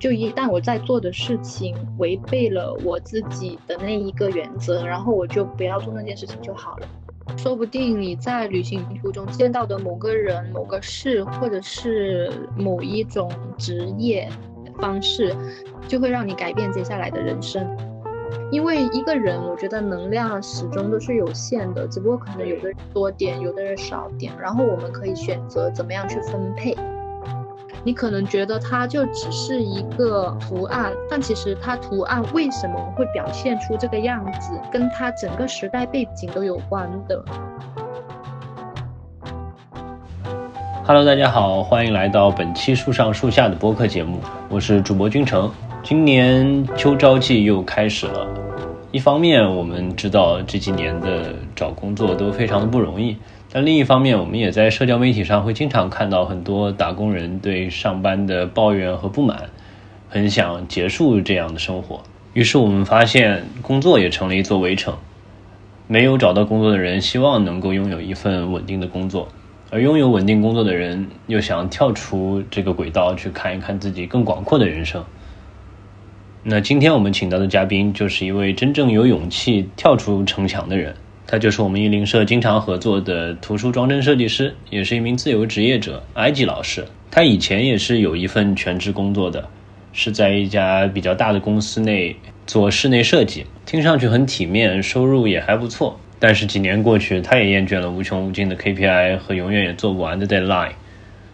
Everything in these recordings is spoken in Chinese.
就一旦我在做的事情违背了我自己的那一个原则，然后我就不要做那件事情就好了。说不定你在旅行途中见到的某个人、某个事，或者是某一种职业方式，就会让你改变接下来的人生。因为一个人，我觉得能量始终都是有限的，只不过可能有的人多点，有的人少点，然后我们可以选择怎么样去分配。你可能觉得它就只是一个图案，但其实它图案为什么会表现出这个样子，跟它整个时代背景都有关的。Hello，大家好，欢迎来到本期树上树下的播客节目，我是主播君成。今年秋招季又开始了，一方面我们知道这几年的找工作都非常的不容易。但另一方面，我们也在社交媒体上会经常看到很多打工人对上班的抱怨和不满，很想结束这样的生活。于是我们发现，工作也成了一座围城。没有找到工作的人希望能够拥有一份稳定的工作，而拥有稳定工作的人又想跳出这个轨道去看一看自己更广阔的人生。那今天我们请到的嘉宾就是一位真正有勇气跳出城墙的人。他就是我们一零社经常合作的图书装帧设计师，也是一名自由职业者，埃及老师。他以前也是有一份全职工作的，是在一家比较大的公司内做室内设计，听上去很体面，收入也还不错。但是几年过去，他也厌倦了无穷无尽的 KPI 和永远也做不完的 deadline，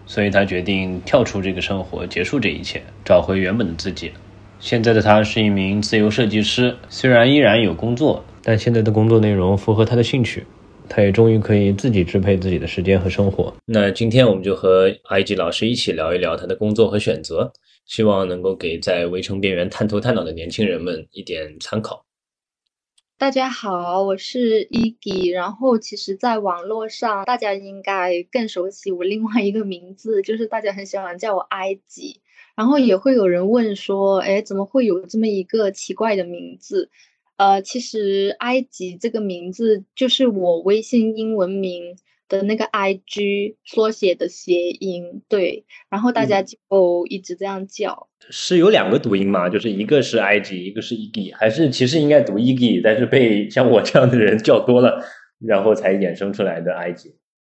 所以他决定跳出这个生活，结束这一切，找回原本的自己。现在的他是一名自由设计师，虽然依然有工作。但现在的工作内容符合他的兴趣，他也终于可以自己支配自己的时间和生活。那今天我们就和埃及老师一起聊一聊他的工作和选择，希望能够给在围城边缘探头探脑的年轻人们一点参考。大家好，我是伊吉，然后其实，在网络上大家应该更熟悉我另外一个名字，就是大家很喜欢叫我埃及，然后也会有人问说，哎，怎么会有这么一个奇怪的名字？呃，其实埃及这个名字就是我微信英文名的那个 I G 缩写的谐音，对，然后大家就一直这样叫。是有两个读音吗？就是一个是埃及，一个是 eg，，还是其实应该读 eg，，但是被像我这样的人叫多了，然后才衍生出来的埃及？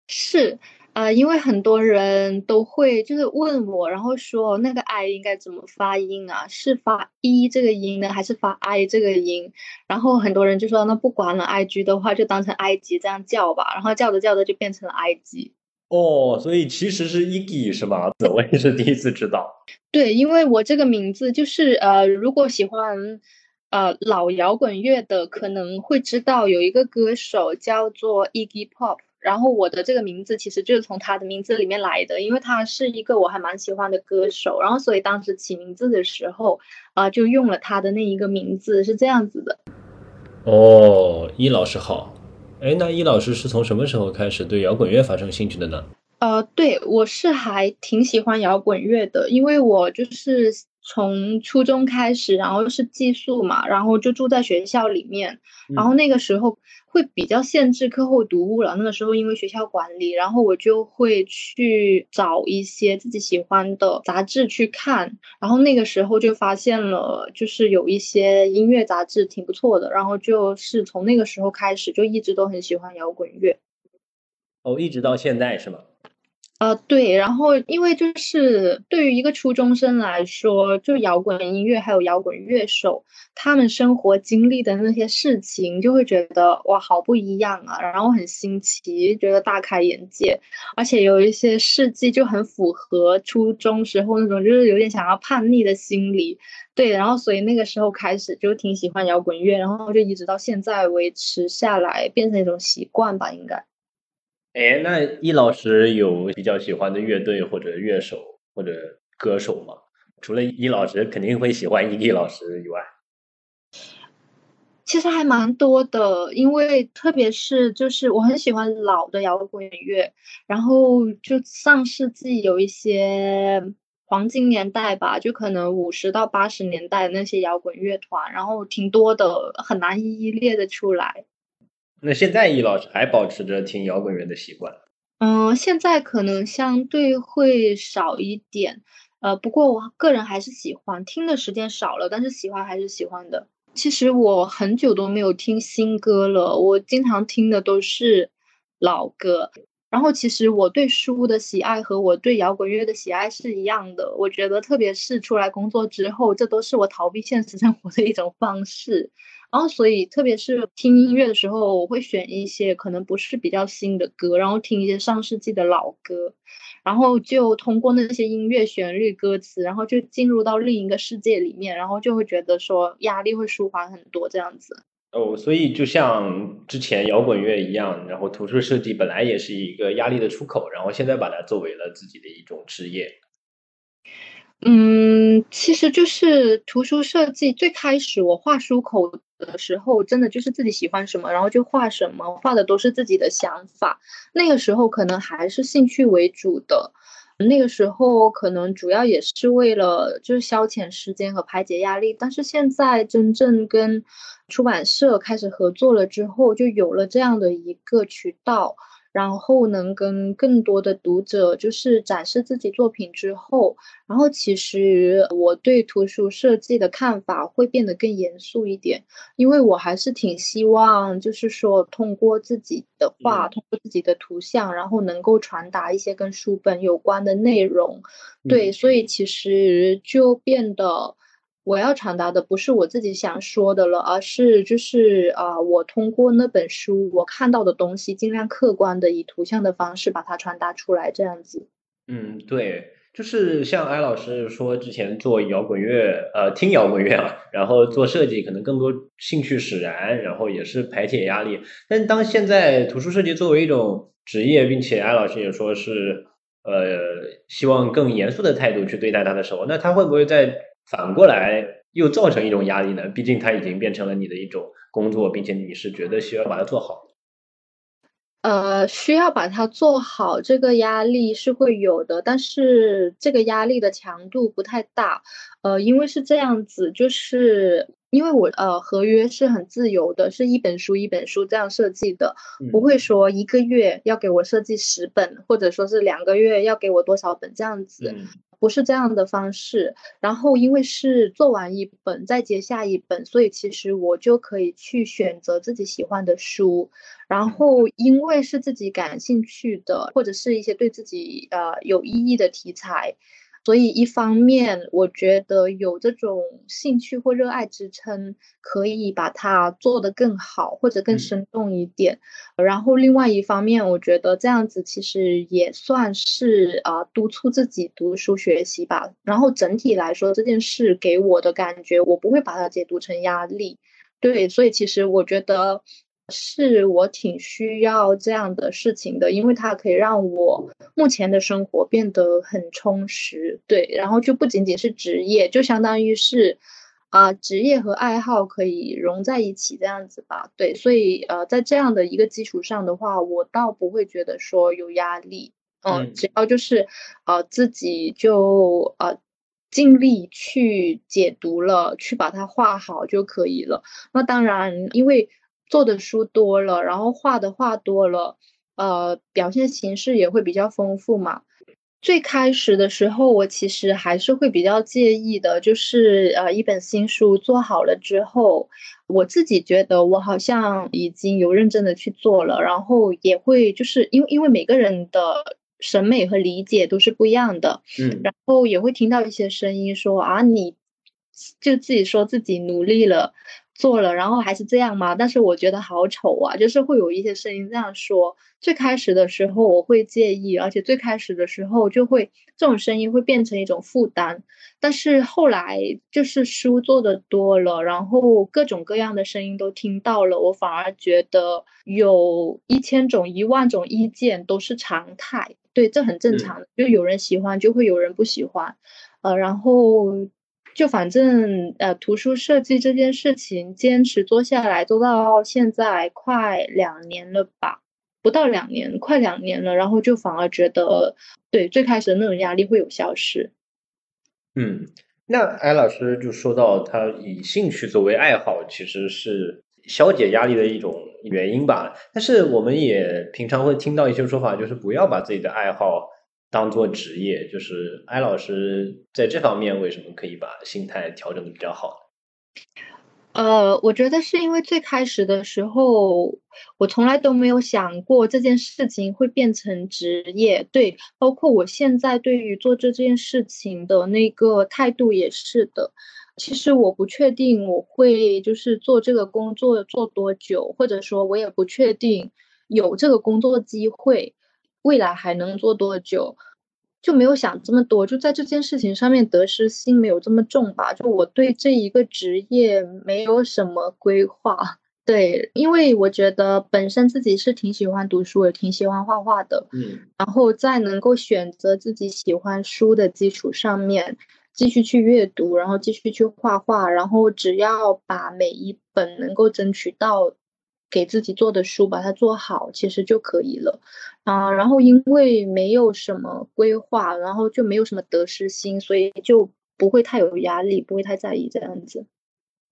是。啊，因为很多人都会就是问我，然后说那个 i 应该怎么发音啊？是发 e 这个音呢，还是发 i 这个音？然后很多人就说那不管了，i g 的话就当成 i g 这样叫吧。然后叫着叫着就变成了 i g。哦，所以其实是 e g 是吗？我也是第一次知道。对，因为我这个名字就是呃，如果喜欢呃老摇滚乐的，可能会知道有一个歌手叫做 Iggy Pop。然后我的这个名字其实就是从他的名字里面来的，因为他是一个我还蛮喜欢的歌手，然后所以当时起名字的时候啊，就用了他的那一个名字，是这样子的。哦，伊老师好，哎，那伊老师是从什么时候开始对摇滚乐发生兴趣的呢？呃，对我是还挺喜欢摇滚乐的，因为我就是从初中开始，然后是寄宿嘛，然后就住在学校里面，然后那个时候。会比较限制课后读物了。那个时候因为学校管理，然后我就会去找一些自己喜欢的杂志去看。然后那个时候就发现了，就是有一些音乐杂志挺不错的。然后就是从那个时候开始，就一直都很喜欢摇滚乐。哦，一直到现在是吗？呃，对，然后因为就是对于一个初中生来说，就摇滚音乐还有摇滚乐手，他们生活经历的那些事情，就会觉得哇，好不一样啊，然后很新奇，觉得大开眼界，而且有一些事迹就很符合初中时候那种就是有点想要叛逆的心理，对，然后所以那个时候开始就挺喜欢摇滚乐，然后就一直到现在维持下来，变成一种习惯吧，应该。哎，那易老师有比较喜欢的乐队或者乐手或者歌手吗？除了易老师肯定会喜欢易老师以外，其实还蛮多的。因为特别是就是我很喜欢老的摇滚乐，然后就上世纪有一些黄金年代吧，就可能五十到八十年代那些摇滚乐团，然后挺多的，很难一一列的出来。那现在易老师还保持着听摇滚乐的习惯？嗯，现在可能相对会少一点，呃，不过我个人还是喜欢听的时间少了，但是喜欢还是喜欢的。其实我很久都没有听新歌了，我经常听的都是老歌。然后其实我对书的喜爱和我对摇滚乐的喜爱是一样的。我觉得特别是出来工作之后，这都是我逃避现实生活的一种方式。然后所以特别是听音乐的时候，我会选一些可能不是比较新的歌，然后听一些上世纪的老歌，然后就通过那些音乐旋律、歌词，然后就进入到另一个世界里面，然后就会觉得说压力会舒缓很多这样子。哦，所以就像之前摇滚乐一样，然后图书设计本来也是一个压力的出口，然后现在把它作为了自己的一种职业。嗯，其实就是图书设计。最开始我画书口的时候，真的就是自己喜欢什么，然后就画什么，画的都是自己的想法。那个时候可能还是兴趣为主的。那个时候可能主要也是为了就是消遣时间和排解压力，但是现在真正跟出版社开始合作了之后，就有了这样的一个渠道。然后能跟更多的读者就是展示自己作品之后，然后其实我对图书设计的看法会变得更严肃一点，因为我还是挺希望就是说通过自己的画，通过自己的图像，然后能够传达一些跟书本有关的内容。对，所以其实就变得。我要传达的不是我自己想说的了，而是就是啊，我通过那本书我看到的东西，尽量客观的以图像的方式把它传达出来，这样子。嗯，对，就是像艾老师说，之前做摇滚乐，呃，听摇滚乐啊，然后做设计，可能更多兴趣使然，然后也是排解压力。但当现在图书设计作为一种职业，并且艾老师也说是呃，希望更严肃的态度去对待它的时候，那他会不会在？反过来又造成一种压力呢？毕竟它已经变成了你的一种工作，并且你是觉得需要把它做好。呃，需要把它做好，这个压力是会有的，但是这个压力的强度不太大。呃，因为是这样子，就是因为我呃合约是很自由的，是一本书一本书这样设计的，不会说一个月要给我设计十本，或者说是两个月要给我多少本这样子。不是这样的方式，然后因为是做完一本再接下一本，所以其实我就可以去选择自己喜欢的书，然后因为是自己感兴趣的，或者是一些对自己呃有意义的题材。所以，一方面，我觉得有这种兴趣或热爱支撑，可以把它做得更好或者更生动一点。然后，另外一方面，我觉得这样子其实也算是啊督促自己读书学习吧。然后整体来说，这件事给我的感觉，我不会把它解读成压力。对，所以其实我觉得。是我挺需要这样的事情的，因为它可以让我目前的生活变得很充实。对，然后就不仅仅是职业，就相当于是啊，职业和爱好可以融在一起这样子吧。对，所以呃，在这样的一个基础上的话，我倒不会觉得说有压力。嗯，只要就是呃，自己就呃尽力去解读了，去把它画好就可以了。那当然，因为。做的书多了，然后画的画多了，呃，表现形式也会比较丰富嘛。最开始的时候，我其实还是会比较介意的，就是呃，一本新书做好了之后，我自己觉得我好像已经有认真的去做了，然后也会就是因为因为每个人的审美和理解都是不一样的，嗯，然后也会听到一些声音说啊，你就自己说自己努力了。做了，然后还是这样吗？但是我觉得好丑啊，就是会有一些声音这样说。最开始的时候我会介意，而且最开始的时候就会这种声音会变成一种负担。但是后来就是书做的多了，然后各种各样的声音都听到了，我反而觉得有一千种、一万种意见都是常态。对，这很正常的，就有人喜欢，就会有人不喜欢。呃，然后。就反正呃，图书设计这件事情坚持做下来，做到现在快两年了吧，不到两年，快两年了。然后就反而觉得，对最开始的那种压力会有消失。嗯，那艾老师就说到，他以兴趣作为爱好，其实是消解压力的一种原因吧。但是我们也平常会听到一些说法，就是不要把自己的爱好当做职业，就是艾老师在这方面为什么可以把心态调整的比较好呢？呃，我觉得是因为最开始的时候，我从来都没有想过这件事情会变成职业。对，包括我现在对于做这件事情的那个态度也是的。其实我不确定我会就是做这个工作做多久，或者说我也不确定有这个工作机会，未来还能做多久。就没有想这么多，就在这件事情上面得失心没有这么重吧。就我对这一个职业没有什么规划，对，因为我觉得本身自己是挺喜欢读书，也挺喜欢画画的，嗯，然后在能够选择自己喜欢书的基础上面，继续去阅读，然后继续去画画，然后只要把每一本能够争取到。给自己做的书，把它做好，其实就可以了啊。然后因为没有什么规划，然后就没有什么得失心，所以就不会太有压力，不会太在意这样子。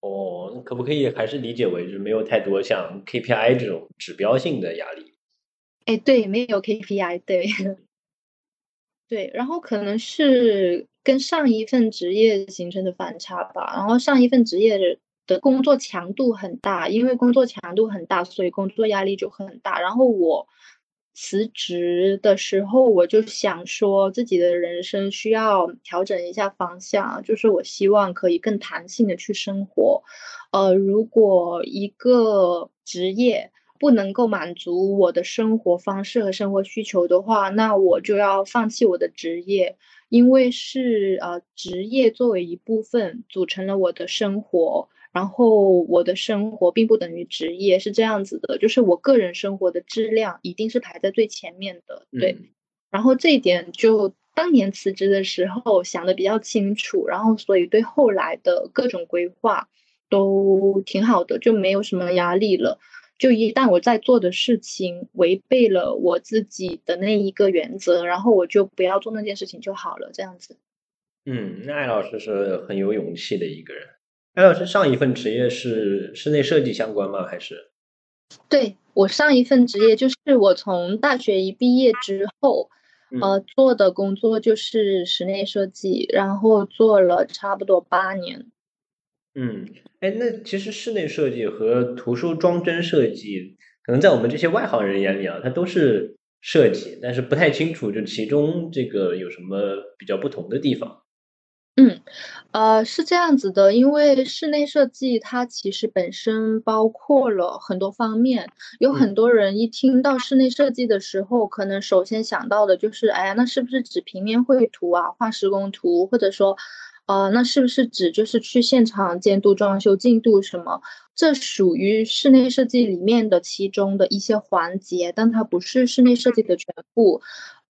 哦，可不可以还是理解为就是没有太多像 KPI 这种指标性的压力？哎，对，没有 KPI，对，对。然后可能是跟上一份职业形成的反差吧。然后上一份职业的。工作强度很大，因为工作强度很大，所以工作压力就很大。然后我辞职的时候，我就想说，自己的人生需要调整一下方向，就是我希望可以更弹性的去生活。呃，如果一个职业不能够满足我的生活方式和生活需求的话，那我就要放弃我的职业，因为是呃，职业作为一部分组成了我的生活。然后我的生活并不等于职业，是这样子的，就是我个人生活的质量一定是排在最前面的，对。然后这一点就当年辞职的时候想的比较清楚，然后所以对后来的各种规划都挺好的，就没有什么压力了。就一旦我在做的事情违背了我自己的那一个原则，然后我就不要做那件事情就好了，这样子。嗯，那艾老师是很有勇气的一个人。艾老师上一份职业是室内设计相关吗？还是？对我上一份职业就是我从大学一毕业之后，呃，做的工作就是室内设计，然后做了差不多八年。嗯，哎，那其实室内设计和图书装帧设计，可能在我们这些外行人眼里啊，它都是设计，但是不太清楚就其中这个有什么比较不同的地方。嗯，呃，是这样子的，因为室内设计它其实本身包括了很多方面，有很多人一听到室内设计的时候，可能首先想到的就是，哎呀，那是不是指平面绘图啊，画施工图，或者说，呃，那是不是指就是去现场监督装修进度什么？这属于室内设计里面的其中的一些环节，但它不是室内设计的全部。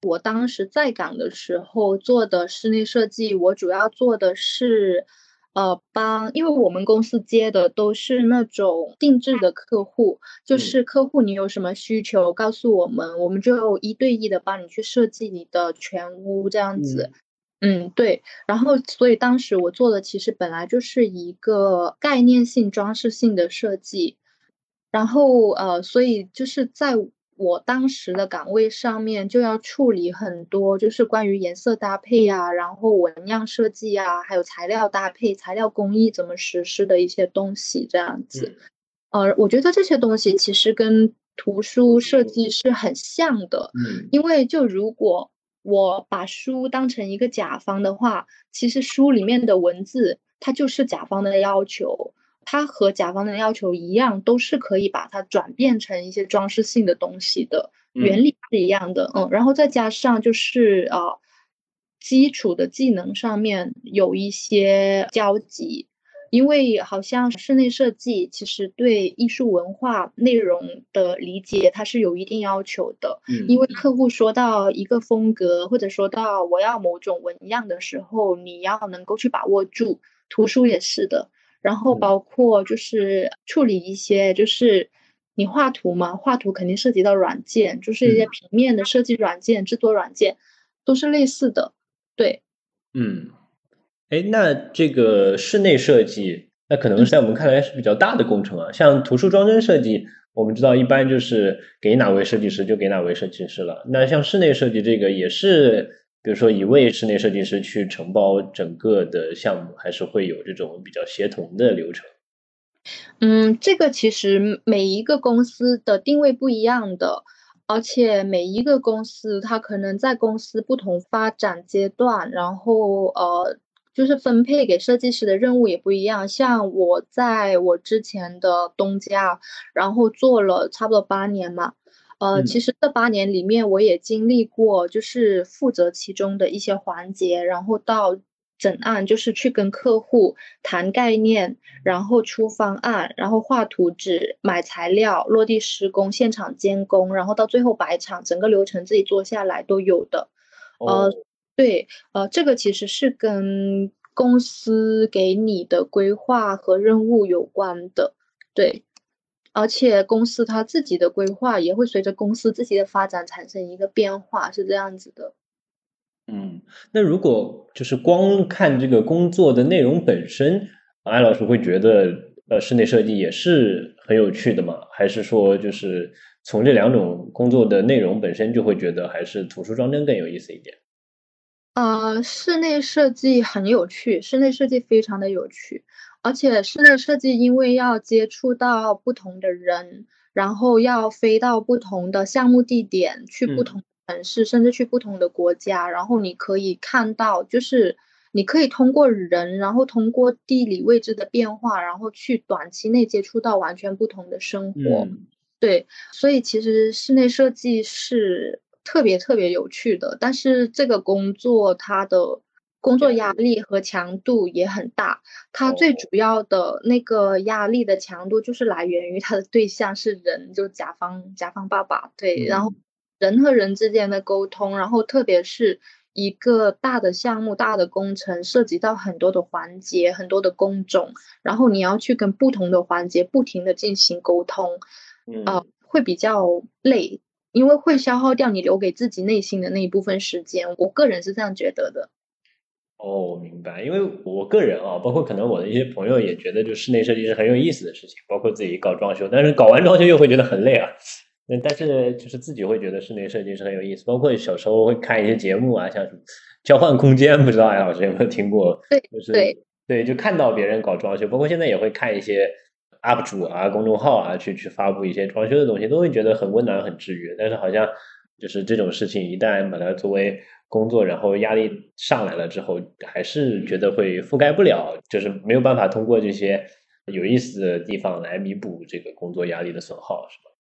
我当时在岗的时候做的室内设计，我主要做的是，呃，帮，因为我们公司接的都是那种定制的客户，就是客户你有什么需求告诉我们，我们就一对一的帮你去设计你的全屋这样子。嗯，对。然后，所以当时我做的其实本来就是一个概念性装饰性的设计，然后呃，所以就是在。我当时的岗位上面就要处理很多，就是关于颜色搭配呀，然后纹样设计呀，还有材料搭配、材料工艺怎么实施的一些东西，这样子。呃，我觉得这些东西其实跟图书设计是很像的。嗯。因为就如果我把书当成一个甲方的话，其实书里面的文字它就是甲方的要求。它和甲方的要求一样，都是可以把它转变成一些装饰性的东西的，原理是一样的。嗯，然后再加上就是呃，基础的技能上面有一些交集，因为好像室内设计其实对艺术文化内容的理解它是有一定要求的。嗯，因为客户说到一个风格或者说到我要某种纹样的时候，你要能够去把握住。图书也是的。然后包括就是处理一些，就是你画图嘛，画图肯定涉及到软件，就是一些平面的设计软件、制作软件，都是类似的。对，嗯，哎，那这个室内设计，那可能在我们看来是比较大的工程啊。像图书装帧设计，我们知道一般就是给哪位设计师就给哪位设计师了。那像室内设计这个也是，比如说一位室内设计师去承包整个的项目，还是会有这种比较协同的流程。嗯，这个其实每一个公司的定位不一样的，而且每一个公司它可能在公司不同发展阶段，然后呃。就是分配给设计师的任务也不一样，像我在我之前的东家，然后做了差不多八年嘛，呃，其实这八年里面我也经历过，就是负责其中的一些环节，然后到整案，就是去跟客户谈概念，然后出方案，然后画图纸、买材料、落地施工、现场监工，然后到最后摆场，整个流程自己做下来都有的，呃。对，呃，这个其实是跟公司给你的规划和任务有关的，对，而且公司它自己的规划也会随着公司自己的发展产生一个变化，是这样子的。嗯，那如果就是光看这个工作的内容本身，艾老师会觉得，呃，室内设计也是很有趣的吗？还是说，就是从这两种工作的内容本身就会觉得，还是图书装帧更有意思一点？呃，室内设计很有趣，室内设计非常的有趣，而且室内设计因为要接触到不同的人，然后要飞到不同的项目地点，去不同城市，甚至去不同的国家，然后你可以看到，就是你可以通过人，然后通过地理位置的变化，然后去短期内接触到完全不同的生活。对，所以其实室内设计是。特别特别有趣的，但是这个工作它的工作压力和强度也很大。它最主要的那个压力的强度就是来源于它的对象是人，就甲方甲方爸爸对，然后人和人之间的沟通，然后特别是一个大的项目、大的工程，涉及到很多的环节、很多的工种，然后你要去跟不同的环节不停的进行沟通，呃，会比较累。因为会消耗掉你留给自己内心的那一部分时间，我个人是这样觉得的。哦，明白。因为我个人啊，包括可能我的一些朋友也觉得，就室内设计是很有意思的事情，包括自己搞装修，但是搞完装修又会觉得很累啊。嗯，但是就是自己会觉得室内设计是很有意思，包括小时候会看一些节目啊，像什么交换空间，不知道艾老师有没有听过？对，就是对对，就看到别人搞装修，包括现在也会看一些。UP 主啊，公众号啊，去去发布一些装修的东西，都会觉得很温暖、很治愈。但是好像就是这种事情，一旦把它作为工作，然后压力上来了之后，还是觉得会覆盖不了，就是没有办法通过这些有意思的地方来弥补这个工作压力的损耗，是吧？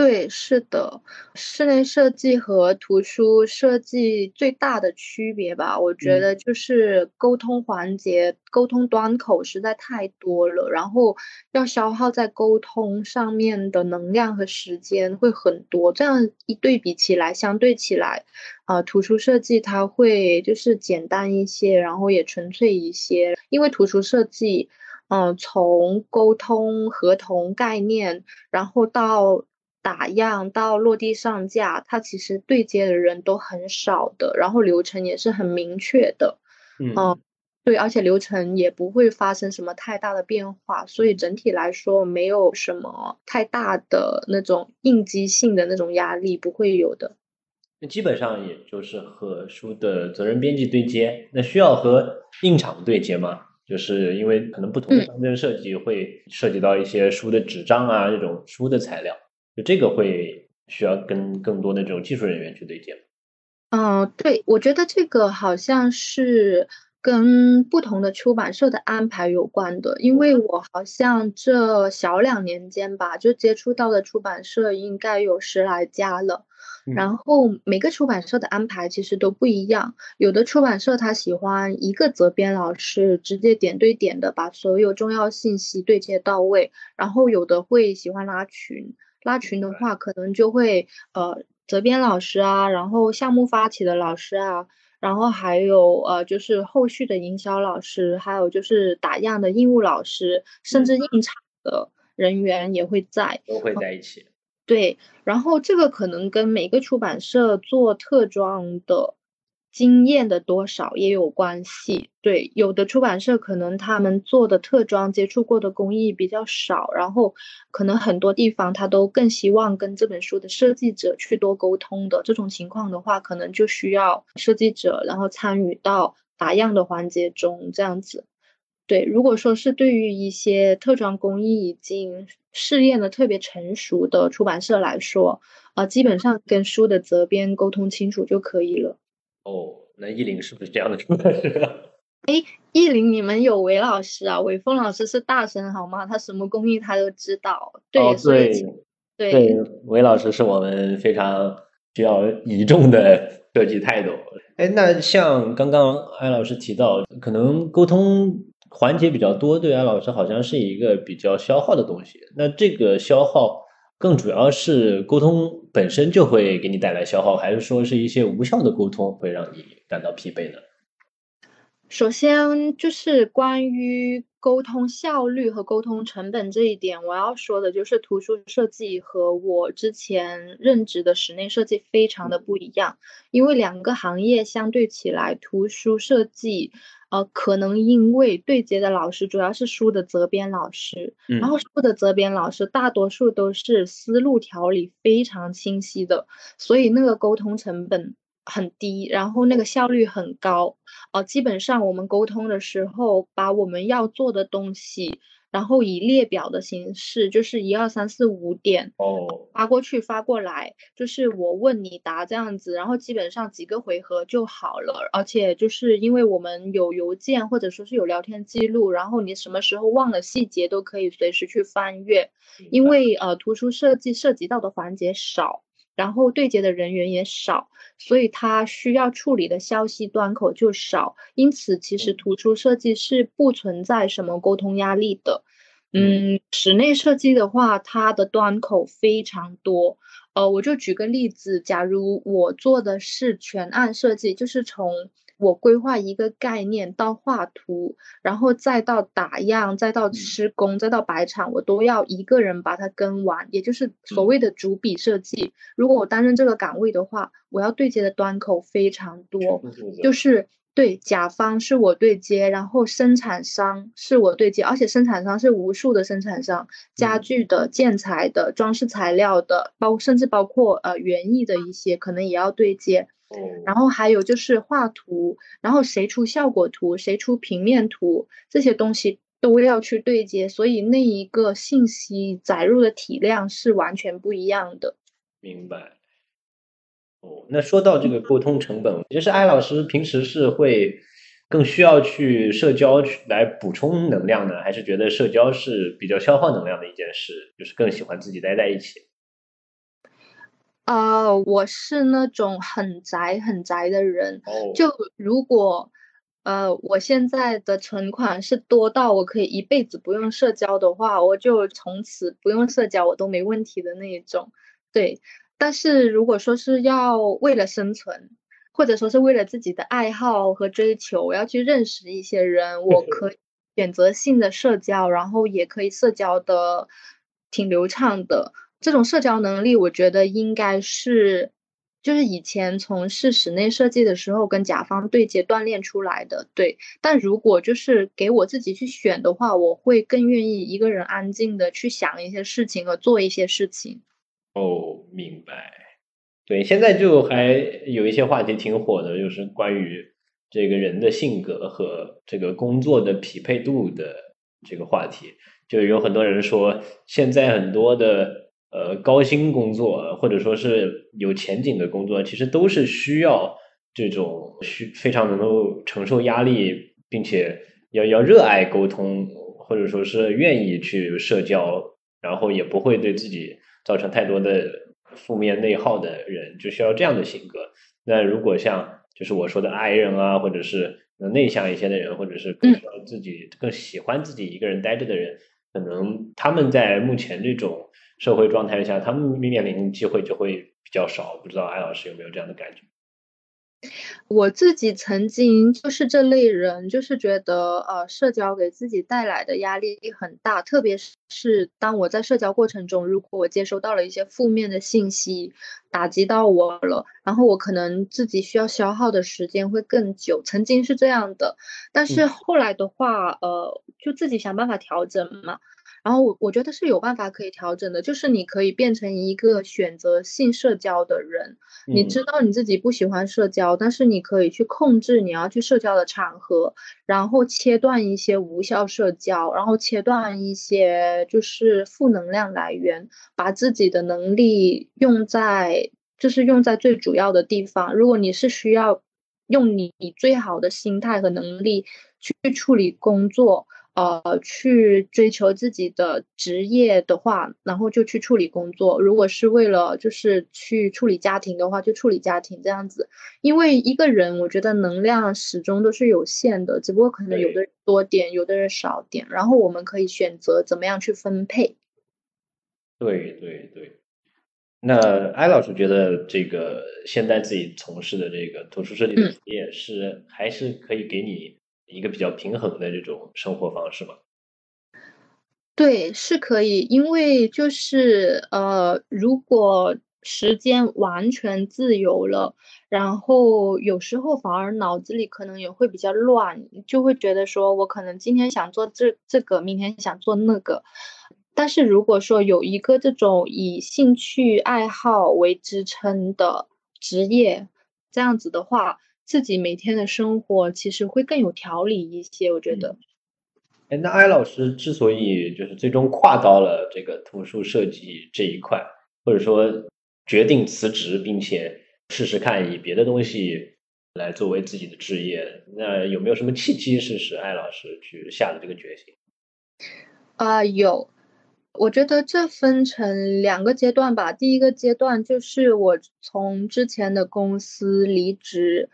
对，是的，室内设计和图书设计最大的区别吧，我觉得就是沟通环节、沟通端口实在太多了，然后要消耗在沟通上面的能量和时间会很多。这样一对比起来，相对起来，啊，图书设计它会就是简单一些，然后也纯粹一些，因为图书设计，嗯，从沟通、合同、概念，然后到打样到落地上架，它其实对接的人都很少的，然后流程也是很明确的，嗯，对，而且流程也不会发生什么太大的变化，所以整体来说没有什么太大的那种应激性的那种压力，不会有的。那基本上也就是和书的责任编辑对接，那需要和印厂对接吗？就是因为可能不同的方针设计会涉及到一些书的纸张啊这种书的材料。就这个会需要跟更多的这种技术人员去对接嗯，对，我觉得这个好像是跟不同的出版社的安排有关的，因为我好像这小两年间吧，就接触到的出版社应该有十来家了，然后每个出版社的安排其实都不一样，有的出版社他喜欢一个责编老师直接点对点的把所有重要信息对接到位，然后有的会喜欢拉群。拉群的话，可能就会呃，责编老师啊，然后项目发起的老师啊，然后还有呃，就是后续的营销老师，还有就是打样的印务老师，甚至印厂的人员也会在，都会在一起。对，然后这个可能跟每个出版社做特装的经验的多少也有关系。对，有的出版社可能他们做的特装接触过的工艺比较少，然后可能很多地方他都更希望跟这本书的设计者去多沟通的。这种情况的话，可能就需要设计者然后参与到打样的环节中，这样子。对，如果说是对于一些特装工艺已经试验的特别成熟的出版社来说，啊，基本上跟书的责编沟通清楚就可以了。哦，那意林是不是这样的出版社？哎，意林，你们有韦老师啊？韦峰老师是大神好吗？他什么工艺他都知道。对，对，对，韦老师是我们非常需要倚重的设计态度。哎，那像刚刚艾老师提到，可能沟通。环节比较多，对安老师好像是一个比较消耗的东西。那这个消耗更主要是沟通本身就会给你带来消耗，还是说是一些无效的沟通会让你感到疲惫呢？首先就是关于沟通效率和沟通成本这一点，我要说的就是图书设计和我之前任职的室内设计非常的不一样，因为两个行业相对起来，图书设计。呃，可能因为对接的老师主要是书的责编老师，然后书的责编老师大多数都是思路条理非常清晰的，所以那个沟通成本很低，然后那个效率很高。呃，基本上我们沟通的时候，把我们要做的东西。然后以列表的形式，就是一二三四五点哦，发过去发过来，就是我问你答这样子，然后基本上几个回合就好了。而且就是因为我们有邮件或者说是有聊天记录，然后你什么时候忘了细节都可以随时去翻阅。因为呃图书设计涉及到的环节少。然后对接的人员也少，所以他需要处理的消息端口就少，因此其实图书设计是不存在什么沟通压力的。嗯，室内设计的话，它的端口非常多。呃，我就举个例子，假如我做的是全案设计，就是从我规划一个概念到画图，然后再到打样，再到施工，再到摆场，我都要一个人把它跟完，也就是所谓的主笔设计。如果我担任这个岗位的话，我要对接的端口非常多，就是对甲方是我对接，然后生产商是我对接，而且生产商是无数的生产商，家具的、建材的、装饰材料的，包甚至包括呃园艺的一些，可能也要对接。然后还有就是画图，然后谁出效果图，谁出平面图，这些东西都要去对接，所以那一个信息载入的体量是完全不一样的。明白。哦，那说到这个沟通成本，其实艾老师平时是会更需要去社交去来补充能量呢，还是觉得社交是比较消耗能量的一件事，就是更喜欢自己待在一起？呃，我是那种很宅很宅的人。就如果呃我现在的存款是多到我可以一辈子不用社交的话，我就从此不用社交我都没问题的那一种。对，但是如果说是要为了生存，或者说是为了自己的爱好和追求，我要去认识一些人，我可以选择性的社交，然后也可以社交的挺流畅的。这种社交能力，我觉得应该是，就是以前从事室内设计的时候跟甲方对接锻炼出来的。对，但如果就是给我自己去选的话，我会更愿意一个人安静的去想一些事情和做一些事情。哦，明白。对，现在就还有一些话题挺火的，就是关于这个人的性格和这个工作的匹配度的这个话题，就有很多人说，现在很多的。呃，高薪工作或者说是有前景的工作，其实都是需要这种需非常能够承受压力，并且要要热爱沟通，或者说是愿意去社交，然后也不会对自己造成太多的负面内耗的人，就需要这样的性格。那如果像就是我说的 I 人啊，或者是内向一些的人，或者是更需要自己更喜欢自己一个人待着的人，可能他们在目前这种。社会状态下，他们面临机会就会比较少。不知道艾老师有没有这样的感觉？我自己曾经就是这类人，就是觉得呃，社交给自己带来的压力很大，特别是当我在社交过程中，如果我接收到了一些负面的信息，打击到我了，然后我可能自己需要消耗的时间会更久。曾经是这样的，但是后来的话，呃，就自己想办法调整嘛。然后我我觉得是有办法可以调整的，就是你可以变成一个选择性社交的人。你知道你自己不喜欢社交，但是你可以去控制你要去社交的场合，然后切断一些无效社交，然后切断一些就是负能量来源，把自己的能力用在就是用在最主要的地方。如果你是需要用你最好的心态和能力去处理工作。呃，去追求自己的职业的话，然后就去处理工作；如果是为了就是去处理家庭的话，就处理家庭这样子。因为一个人，我觉得能量始终都是有限的，只不过可能有的人多点，有的人少点，然后我们可以选择怎么样去分配。对对对。那艾老师觉得，这个现在自己从事的这个图书设计的职业，是还是可以给你？一个比较平衡的这种生活方式吗？对，是可以，因为就是呃，如果时间完全自由了，然后有时候反而脑子里可能也会比较乱，就会觉得说我可能今天想做这这个，明天想做那个。但是如果说有一个这种以兴趣爱好为支撑的职业，这样子的话。自己每天的生活其实会更有条理一些，我觉得。哎，那艾老师之所以就是最终跨到了这个图书设计这一块，或者说决定辞职，并且试试看以别的东西来作为自己的职业，那有没有什么契机是使艾老师去下的这个决心？啊，有。我觉得这分成两个阶段吧。第一个阶段就是我从之前的公司离职。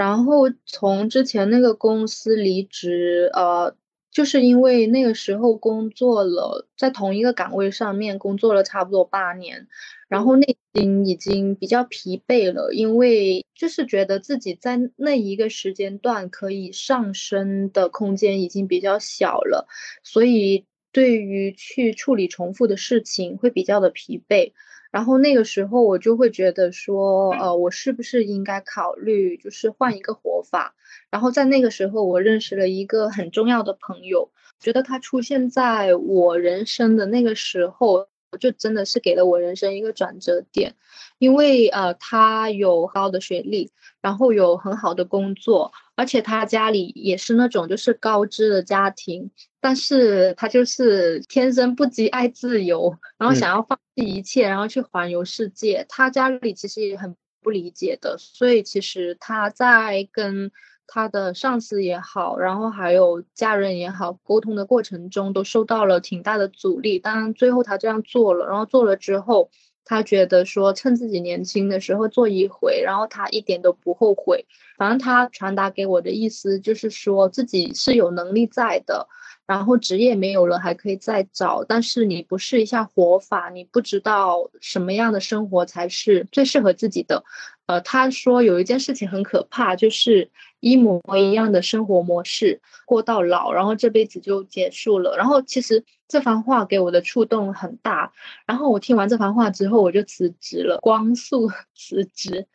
然后从之前那个公司离职，呃，就是因为那个时候工作了，在同一个岗位上面工作了差不多八年，然后内心已经比较疲惫了，因为就是觉得自己在那一个时间段可以上升的空间已经比较小了，所以对于去处理重复的事情会比较的疲惫。然后那个时候我就会觉得说，呃，我是不是应该考虑就是换一个活法？然后在那个时候，我认识了一个很重要的朋友，觉得他出现在我人生的那个时候，就真的是给了我人生一个转折点，因为呃，他有高的学历，然后有很好的工作，而且他家里也是那种就是高知的家庭。但是他就是天生不羁爱自由，然后想要放弃一切，然后去环游世界。他家里其实也很不理解的，所以其实他在跟他的上司也好，然后还有家人也好沟通的过程中，都受到了挺大的阻力。当然最后他这样做了，然后做了之后，他觉得说趁自己年轻的时候做一回，然后他一点都不后悔。反正他传达给我的意思就是说自己是有能力在的。然后职业没有了，还可以再找，但是你不试一下活法，你不知道什么样的生活才是最适合自己的。呃，他说有一件事情很可怕，就是一模一样的生活模式过到老，然后这辈子就结束了。然后其实这番话给我的触动很大，然后我听完这番话之后，我就辞职了，光速 辞职，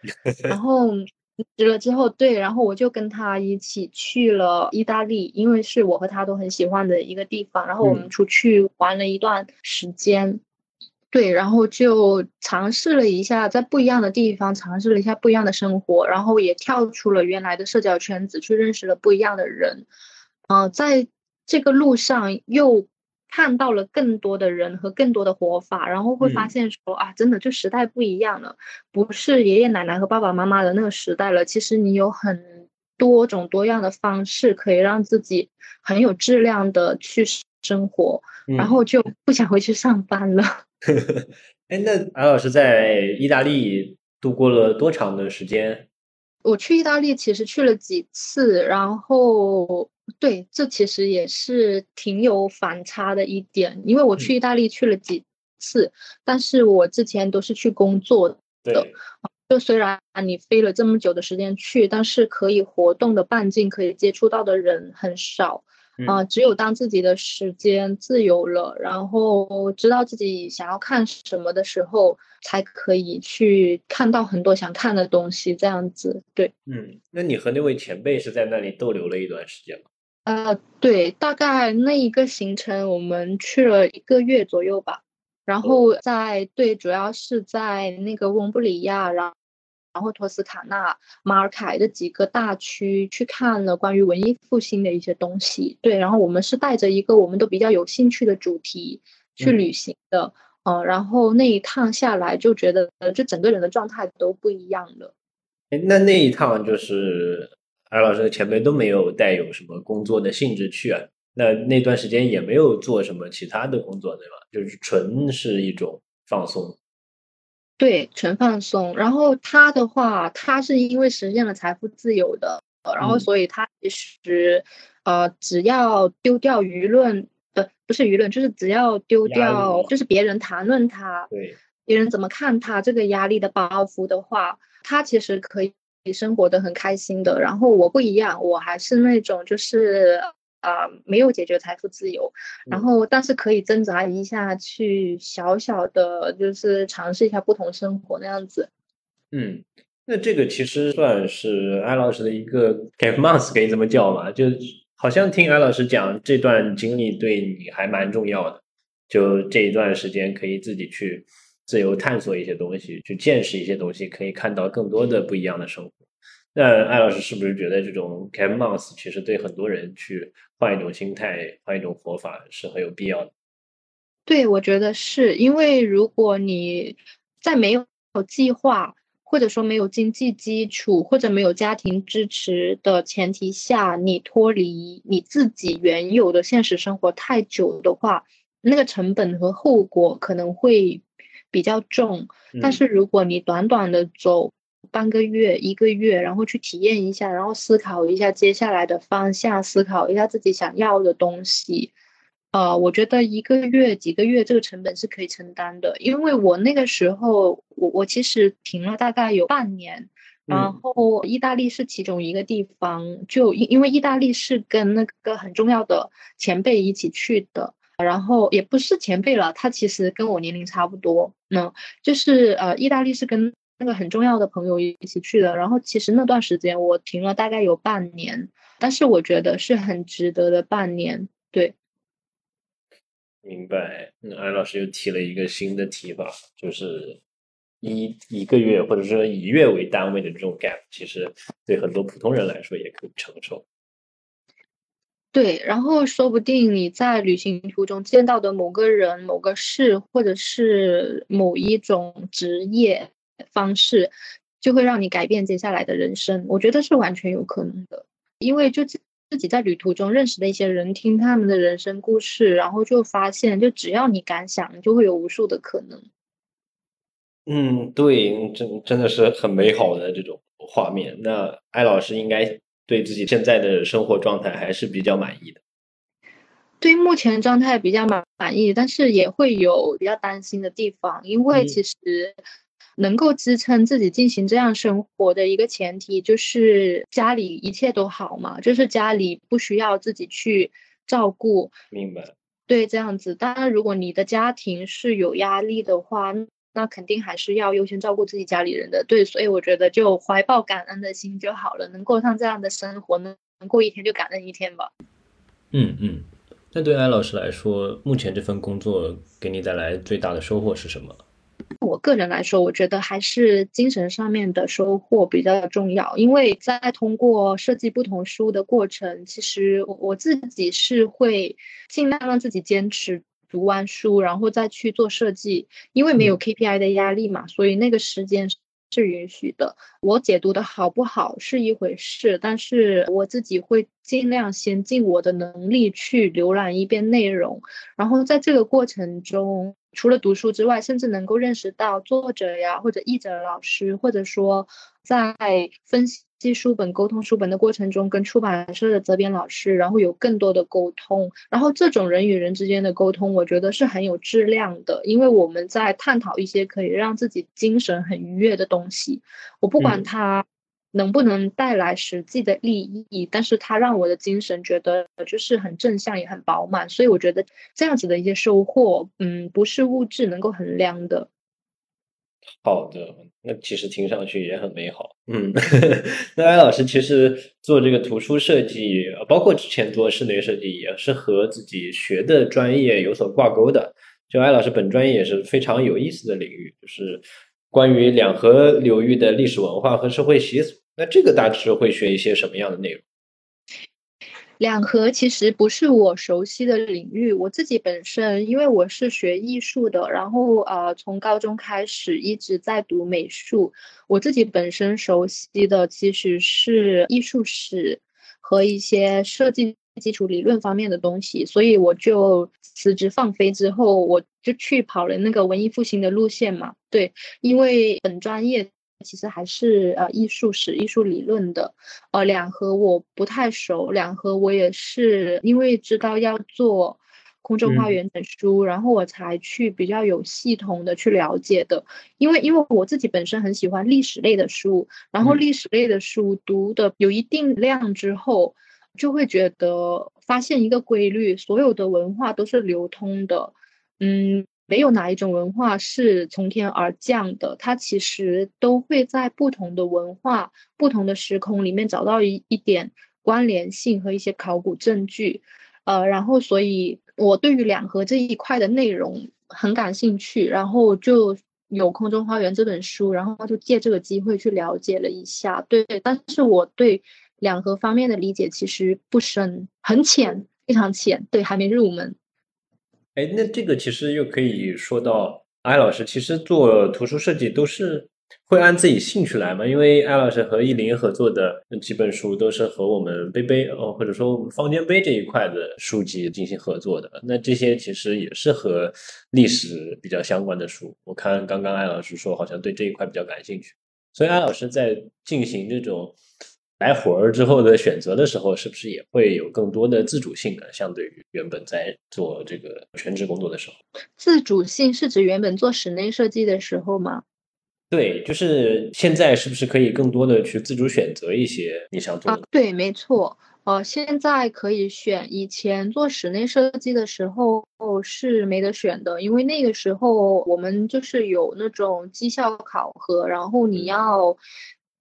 然后。辞职了之后，对，然后我就跟他一起去了意大利，因为是我和他都很喜欢的一个地方。然后我们出去玩了一段时间，对，然后就尝试了一下在不一样的地方尝试了一下不一样的生活，然后也跳出了原来的社交圈子，去认识了不一样的人。嗯，在这个路上又。看到了更多的人和更多的活法，然后会发现说啊，真的就时代不一样了，不是爷爷奶奶和爸爸妈妈的那个时代了。其实你有很多种多样的方式可以让自己很有质量的去生活，然后就不想回去上班了。哎，那安老师在意大利度过了多长的时间？我去意大利其实去了几次，然后。对，这其实也是挺有反差的一点，因为我去意大利去了几次，但是我之前都是去工作的，就虽然你飞了这么久的时间去，但是可以活动的半径，可以接触到的人很少。啊，只有当自己的时间自由了，然后知道自己想要看什么的时候，才可以去看到很多想看的东西。这样子，对。嗯，那你和那位前辈是在那里逗留了一段时间吗？呃，对，大概那一个行程我们去了一个月左右吧。然后在对，主要是在那个翁布里亚，然然后托斯卡纳、马尔凯这几个大区去看了关于文艺复兴的一些东西。对，然后我们是带着一个我们都比较有兴趣的主题去旅行的，嗯，然后那一趟下来就觉得，就整个人的状态都不一样了。哎，那那一趟就是艾老师和前辈都没有带有什么工作的性质去啊？那那段时间也没有做什么其他的工作，对吧？就是纯是一种放松。对，全放松。然后他的话，他是因为实现了财富自由的，然后所以他其实呃，只要丢掉舆论，呃，不是舆论，就是只要丢掉，就是别人谈论他，对，别人怎么看他这个压力的包袱的话，他其实可以生活的很开心的。然后我不一样，我还是那种就是。啊，没有解决财富自由，然后但是可以挣扎一下，去小小的就是尝试一下不同生活那样子。嗯，那这个其实算是艾老师的一个 gap month，可以这么叫嘛？就好像听艾老师讲，这段经历对你还蛮重要的。就这一段时间，可以自己去自由探索一些东西，去见识一些东西，可以看到更多的不一样的生活。那艾老师是不是觉得这种 camp month 其实对很多人去换一种心态、换一种活法是很有必要的？对，我觉得是因为如果你在没有计划，或者说没有经济基础，或者没有家庭支持的前提下，你脱离你自己原有的现实生活太久的话，那个成本和后果可能会比较重。但是如果你短短的走，半个月、一个月，然后去体验一下，然后思考一下接下来的方向，思考一下自己想要的东西。呃，我觉得一个月、几个月这个成本是可以承担的，因为我那个时候，我我其实停了大概有半年，然后意大利是其中一个地方，就因因为意大利是跟那个很重要的前辈一起去的，然后也不是前辈了，他其实跟我年龄差不多，嗯，就是呃，意大利是跟。那个很重要的朋友一起去的，然后其实那段时间我停了大概有半年，但是我觉得是很值得的半年。对，明白。那安老师又提了一个新的提法，就是一一个月或者说以月为单位的这种 gap，其实对很多普通人来说也可以承受。对，然后说不定你在旅行途中见到的某个人、某个事，或者是某一种职业。方式就会让你改变接下来的人生，我觉得是完全有可能的。因为就自自己在旅途中认识的一些人，听他们的人生故事，然后就发现，就只要你敢想，就会有无数的可能。嗯，对，真真的是很美好的这种画面。那艾老师应该对自己现在的生活状态还是比较满意的。对目前状态比较满满意，但是也会有比较担心的地方，因为其实。能够支撑自己进行这样生活的一个前提，就是家里一切都好嘛，就是家里不需要自己去照顾。明白。对，这样子。当然，如果你的家庭是有压力的话，那肯定还是要优先照顾自己家里人的。对，所以我觉得就怀抱感恩的心就好了，能过上这样的生活，能能过一天就感恩一天吧。嗯嗯。那对艾老师来说，目前这份工作给你带来最大的收获是什么？我个人来说，我觉得还是精神上面的收获比较重要，因为在通过设计不同书的过程，其实我自己是会尽量让自己坚持读完书，然后再去做设计，因为没有 KPI 的压力嘛，所以那个时间是允许的。我解读的好不好是一回事，但是我自己会尽量先尽我的能力去浏览一遍内容，然后在这个过程中。除了读书之外，甚至能够认识到作者呀，或者译者老师，或者说在分析记书本、沟通书本的过程中，跟出版社的责编老师，然后有更多的沟通。然后这种人与人之间的沟通，我觉得是很有质量的，因为我们在探讨一些可以让自己精神很愉悦的东西。我不管它能不能带来实际的利益，但是它让我的精神觉得就是很正向，也很饱满。所以我觉得这样子的一些收获，嗯，不是物质能够衡量的。好的，那其实听上去也很美好。嗯，那艾老师其实做这个图书设计，包括之前做室内设计，也是和自己学的专业有所挂钩的。就艾老师本专业也是非常有意思的领域，就是关于两河流域的历史文化和社会习俗。那这个大致会学一些什么样的内容？两河其实不是我熟悉的领域，我自己本身因为我是学艺术的，然后呃从高中开始一直在读美术，我自己本身熟悉的其实是艺术史和一些设计基础理论方面的东西，所以我就辞职放飞之后，我就去跑了那个文艺复兴的路线嘛，对，因为本专业。其实还是呃艺术史、艺术理论的，呃两河我不太熟，两河我也是因为知道要做空中花园的书，然后我才去比较有系统的去了解的。因为因为我自己本身很喜欢历史类的书，然后历史类的书读的有一定量之后，就会觉得发现一个规律，所有的文化都是流通的，嗯。没有哪一种文化是从天而降的，它其实都会在不同的文化、不同的时空里面找到一一点关联性和一些考古证据，呃，然后所以我对于两河这一块的内容很感兴趣，然后就有《空中花园》这本书，然后就借这个机会去了解了一下，对，但是我对两河方面的理解其实不深，很浅，非常浅，对，还没入门。哎，那这个其实又可以说到艾老师，其实做图书设计都是会按自己兴趣来嘛。因为艾老师和意林合作的几本书都是和我们杯杯哦，或者说我们方尖碑这一块的书籍进行合作的。那这些其实也是和历史比较相关的书。我看刚刚艾老师说，好像对这一块比较感兴趣，所以艾老师在进行这种。来活儿之后的选择的时候，是不是也会有更多的自主性呢？相对于原本在做这个全职工作的时候，自主性是指原本做室内设计的时候吗？对，就是现在是不是可以更多的去自主选择一些你想做的？对，没错。呃，现在可以选，以前做室内设计的时候是没得选的，因为那个时候我们就是有那种绩效考核，然后你要。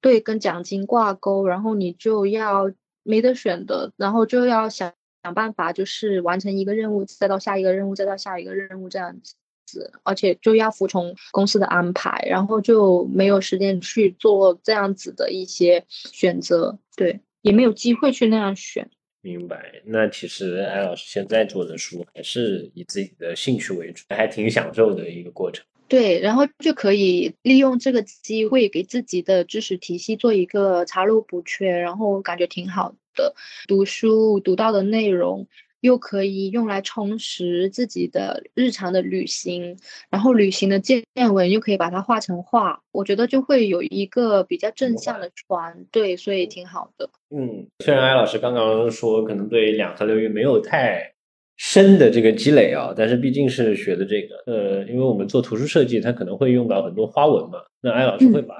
对，跟奖金挂钩，然后你就要没得选的，然后就要想想办法，就是完成一个任务，再到下一个任务，再到下一个任务这样子，而且就要服从公司的安排，然后就没有时间去做这样子的一些选择，对，也没有机会去那样选。明白。那其实艾老师现在做的书还是以自己的兴趣为主，还挺享受的一个过程。对，然后就可以利用这个机会给自己的知识体系做一个查漏补缺，然后感觉挺好的。读书读到的内容又可以用来充实自己的日常的旅行，然后旅行的见闻又可以把它画成画，我觉得就会有一个比较正向的传对，所以挺好的。嗯，虽然艾老师刚刚说可能对两河流域没有太。深的这个积累啊，但是毕竟是学的这个，呃，因为我们做图书设计，它可能会用到很多花纹嘛。那艾老师会把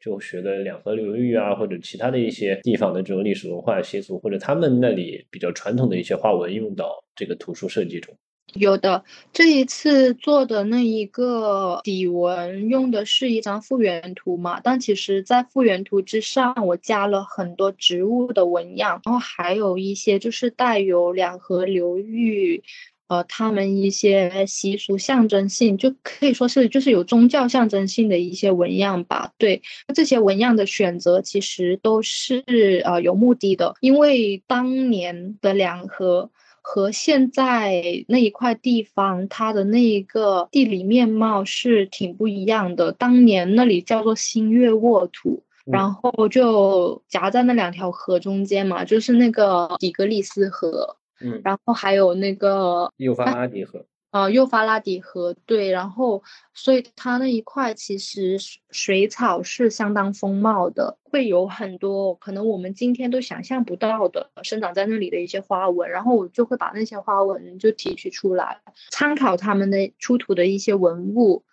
就学的两河流域啊，或者其他的一些地方的这种历史文化习俗，或者他们那里比较传统的一些花纹，用到这个图书设计中。有的，这一次做的那一个底纹用的是一张复原图嘛，但其实，在复原图之上，我加了很多植物的纹样，然后还有一些就是带有两河流域，呃，他们一些习俗象征性，就可以说是就是有宗教象征性的一些纹样吧。对，这些纹样的选择其实都是呃有目的的，因为当年的两河。和现在那一块地方，它的那一个地理面貌是挺不一样的。当年那里叫做新月沃土，然后就夹在那两条河中间嘛，就是那个底格里斯河，嗯，然后还有那个幼发拉底河，呃幼发拉底河对，然后所以它那一块其实水草是相当丰茂的，会有很多可能我们今天都想象不到的生长在那里的一些花纹，然后我就会把那些花纹就提取出来，参考他们的出土的一些文物。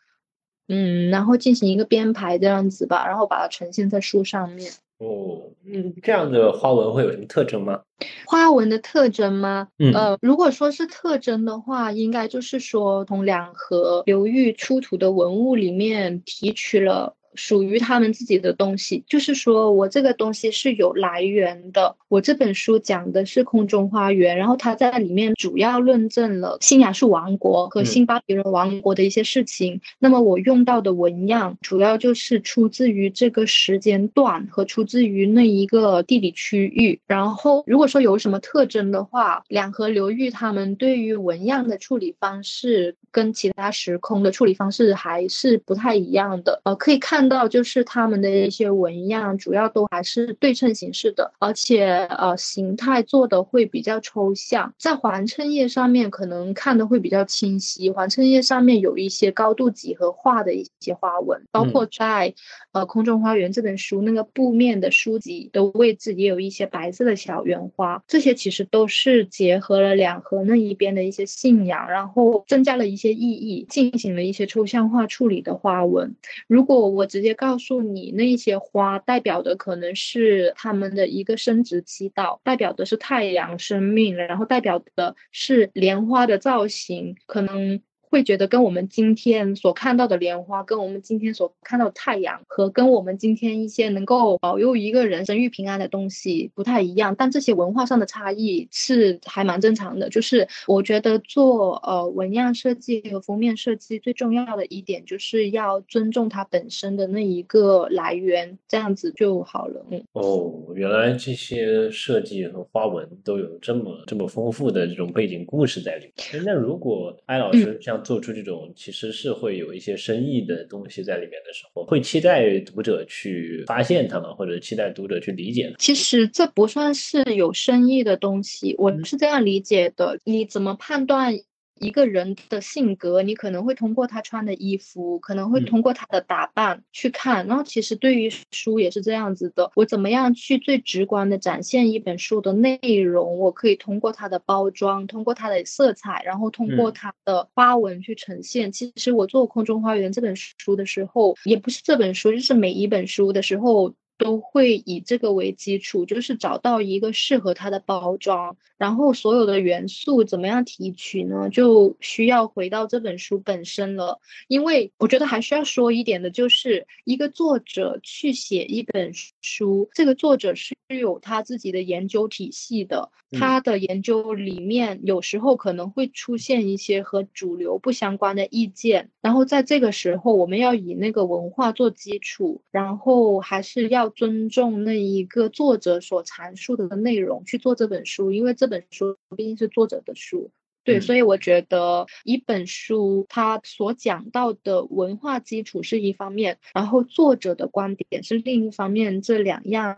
嗯，然后进行一个编排这样子吧，然后把它呈现在书上面。哦，嗯，这样的花纹会有什么特征吗？花纹的特征吗？嗯，呃，如果说是特征的话，应该就是说从两河流域出土的文物里面提取了。属于他们自己的东西，就是说我这个东西是有来源的。我这本书讲的是空中花园，然后它在里面主要论证了新亚述王国和新巴比伦王国的一些事情。那么我用到的纹样，主要就是出自于这个时间段和出自于那一个地理区域。然后如果说有什么特征的话，两河流域他们对于纹样的处理方式跟其他时空的处理方式还是不太一样的。呃，可以看。到就是他们的一些纹样，主要都还是对称形式的，而且呃形态做的会比较抽象，在环衬页上面可能看的会比较清晰。环衬页上面有一些高度几何化的一些花纹，包括在呃空中花园这本书那个布面的书籍的位置也有一些白色的小圆花，这些其实都是结合了两河那一边的一些信仰，然后增加了一些意义，进行了一些抽象化处理的花纹。如果我。直接告诉你，那些花代表的可能是他们的一个生殖期道，代表的是太阳生命，然后代表的是莲花的造型，可能。会觉得跟我们今天所看到的莲花，跟我们今天所看到的太阳，和跟我们今天一些能够保佑一个人生育平安的东西不太一样。但这些文化上的差异是还蛮正常的。就是我觉得做呃纹样设计和封面设计最重要的一点，就是要尊重它本身的那一个来源，这样子就好了。嗯。哦，原来这些设计和花纹都有这么这么丰富的这种背景故事在里面。那如果艾老师像。做出这种其实是会有一些深意的东西在里面的时候，会期待读者去发现它们，或者期待读者去理解。其实这不算是有深意的东西，我是这样理解的。你怎么判断？一个人的性格，你可能会通过他穿的衣服，可能会通过他的打扮去看。然后其实对于书也是这样子的，我怎么样去最直观的展现一本书的内容？我可以通过它的包装，通过它的色彩，然后通过它的花纹去呈现。其实我做《空中花园》这本书的时候，也不是这本书，就是每一本书的时候。都会以这个为基础，就是找到一个适合它的包装，然后所有的元素怎么样提取呢？就需要回到这本书本身了。因为我觉得还需要说一点的，就是一个作者去写一本书，这个作者是有他自己的研究体系的，他的研究里面有时候可能会出现一些和主流不相关的意见，然后在这个时候，我们要以那个文化做基础，然后还是要。尊重那一个作者所阐述的内容去做这本书，因为这本书毕竟是作者的书，对，所以我觉得一本书它所讲到的文化基础是一方面，然后作者的观点是另一方面，这两样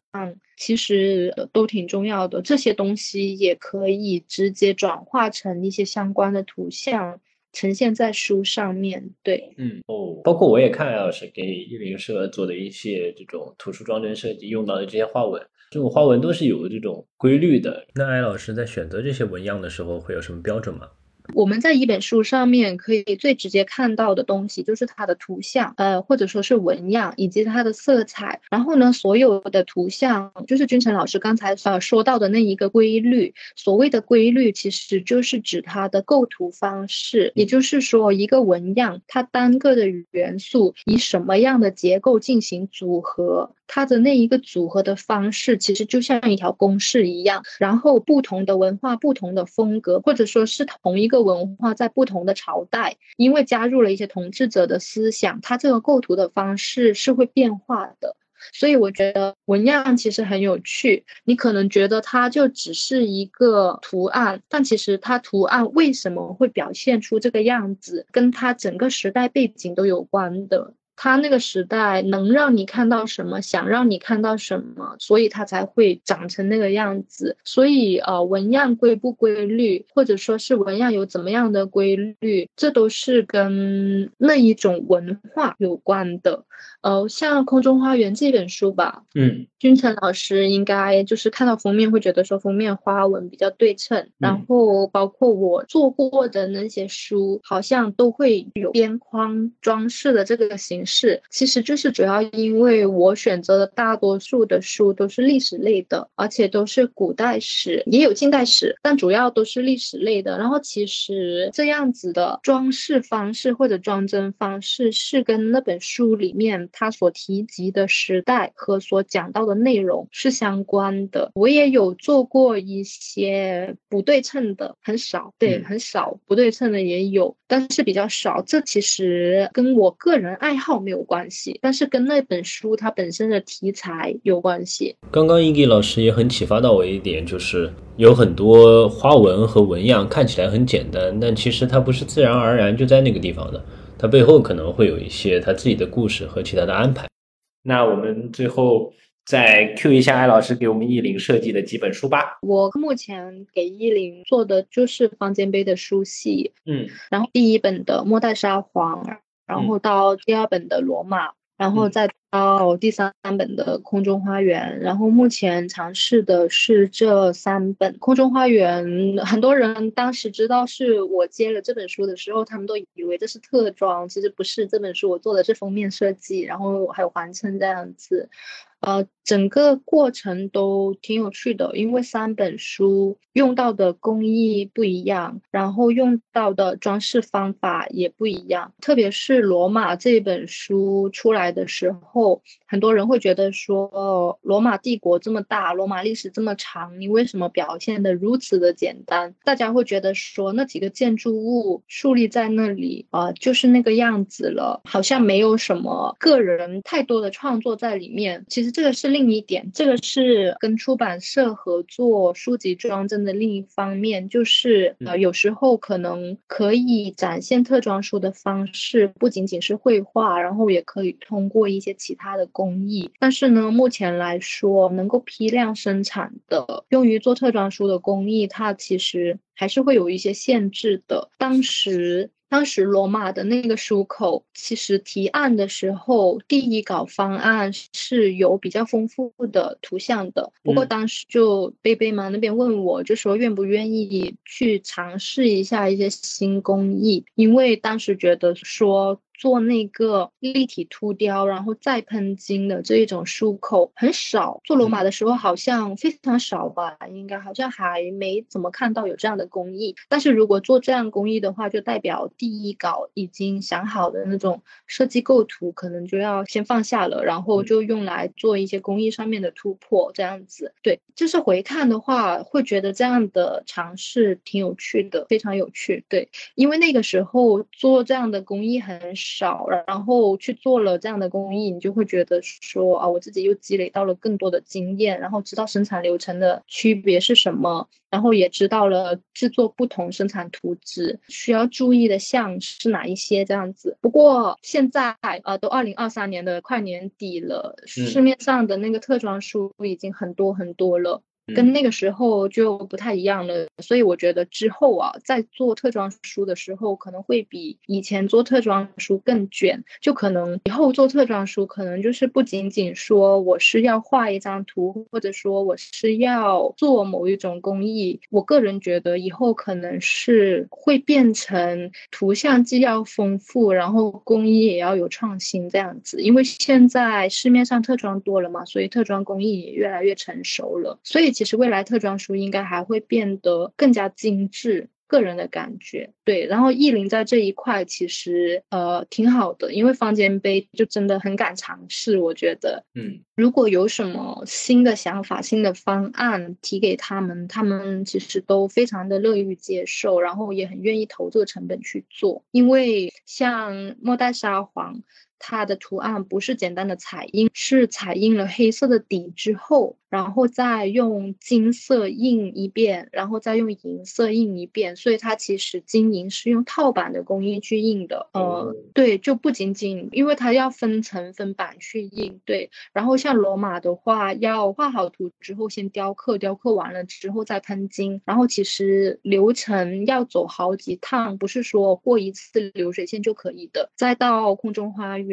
其实都挺重要的。这些东西也可以直接转化成一些相关的图像。呈现在书上面对，嗯哦，包括我也看艾老师给译林社做的一些这种图书装帧设计用到的这些花纹，这种花纹都是有这种规律的。那艾老师在选择这些纹样的时候会有什么标准吗？我们在一本书上面可以最直接看到的东西就是它的图像，呃，或者说是纹样以及它的色彩。然后呢，所有的图像就是君臣老师刚才呃说到的那一个规律。所谓的规律，其实就是指它的构图方式，也就是说一个纹样它单个的元素以什么样的结构进行组合。它的那一个组合的方式，其实就像一条公式一样。然后不同的文化、不同的风格，或者说是同一个文化在不同的朝代，因为加入了一些统治者的思想，它这个构图的方式是会变化的。所以我觉得纹样其实很有趣。你可能觉得它就只是一个图案，但其实它图案为什么会表现出这个样子，跟它整个时代背景都有关的。他那个时代能让你看到什么，想让你看到什么，所以他才会长成那个样子。所以呃，纹样规不规律，或者说是纹样有怎么样的规律，这都是跟那一种文化有关的。呃，像《空中花园》这本书吧，嗯，君成老师应该就是看到封面会觉得说封面花纹比较对称，然后包括我做过的那些书，好像都会有边框装饰的这个形式。其实就是主要因为我选择的大多数的书都是历史类的，而且都是古代史，也有近代史，但主要都是历史类的。然后其实这样子的装饰方式或者装帧方式是跟那本书里面。它所提及的时代和所讲到的内容是相关的。我也有做过一些不对称的，很少，对，很少不对称的也有，但是比较少。这其实跟我个人爱好没有关系，但是跟那本书它本身的题材有关系。刚刚英吉老师也很启发到我一点，就是有很多花纹和纹样看起来很简单，但其实它不是自然而然就在那个地方的。它背后可能会有一些他自己的故事和其他的安排。那我们最后再 Q 一下艾老师给我们意林设计的几本书吧。我目前给意林做的就是方尖碑的书系，嗯，然后第一本的末代沙皇，然后到第二本的罗马。然后再到第三本的空中花园，然后目前尝试的是这三本空中花园。很多人当时知道是我接了这本书的时候，他们都以为这是特装，其实不是。这本书我做的是封面设计，然后还有环衬这样子。呃，整个过程都挺有趣的，因为三本书用到的工艺不一样，然后用到的装饰方法也不一样。特别是罗马这本书出来的时候，很多人会觉得说，罗马帝国这么大，罗马历史这么长，你为什么表现的如此的简单？大家会觉得说，那几个建筑物树立在那里啊，就是那个样子了，好像没有什么个人太多的创作在里面。其实。这个是另一点，这个是跟出版社合作书籍装帧的另一方面，就是呃，有时候可能可以展现特装书的方式不仅仅是绘画，然后也可以通过一些其他的工艺。但是呢，目前来说，能够批量生产的用于做特装书的工艺，它其实还是会有一些限制的。当时。当时罗马的那个书口，其实提案的时候，第一稿方案是有比较丰富的图像的。不过当时就贝贝嘛那边问我，就说愿不愿意去尝试一下一些新工艺，因为当时觉得说。做那个立体凸雕，然后再喷金的这一种漱口很少。做罗马的时候好像非常少吧，应该好像还没怎么看到有这样的工艺。但是如果做这样工艺的话，就代表第一稿已经想好的那种设计构图，可能就要先放下了，然后就用来做一些工艺上面的突破，这样子。对，就是回看的话，会觉得这样的尝试挺有趣的，非常有趣。对，因为那个时候做这样的工艺很少。少，然后去做了这样的工艺，你就会觉得说啊，我自己又积累到了更多的经验，然后知道生产流程的区别是什么，然后也知道了制作不同生产图纸需要注意的项是哪一些这样子。不过现在啊，都二零二三年的快年底了，市面上的那个特装书已经很多很多了。跟那个时候就不太一样了，所以我觉得之后啊，在做特装书的时候，可能会比以前做特装书更卷。就可能以后做特装书，可能就是不仅仅说我是要画一张图，或者说我是要做某一种工艺。我个人觉得以后可能是会变成图像既要丰富，然后工艺也要有创新这样子。因为现在市面上特装多了嘛，所以特装工艺也越来越成熟了，所以。其实未来特装书应该还会变得更加精致，个人的感觉对。然后意林在这一块其实呃挺好的，因为方尖碑就真的很敢尝试，我觉得嗯，如果有什么新的想法、新的方案提给他们，他们其实都非常的乐于接受，然后也很愿意投这个成本去做。因为像末代沙皇。它的图案不是简单的彩印，是彩印了黑色的底之后。然后再用金色印一遍，然后再用银色印一遍，所以它其实金银是用套版的工艺去印的。呃，对，就不仅仅因为它要分层分版去印，对。然后像罗马的话，要画好图之后先雕刻，雕刻完了之后再喷金。然后其实流程要走好几趟，不是说过一次流水线就可以的。再到空中花园，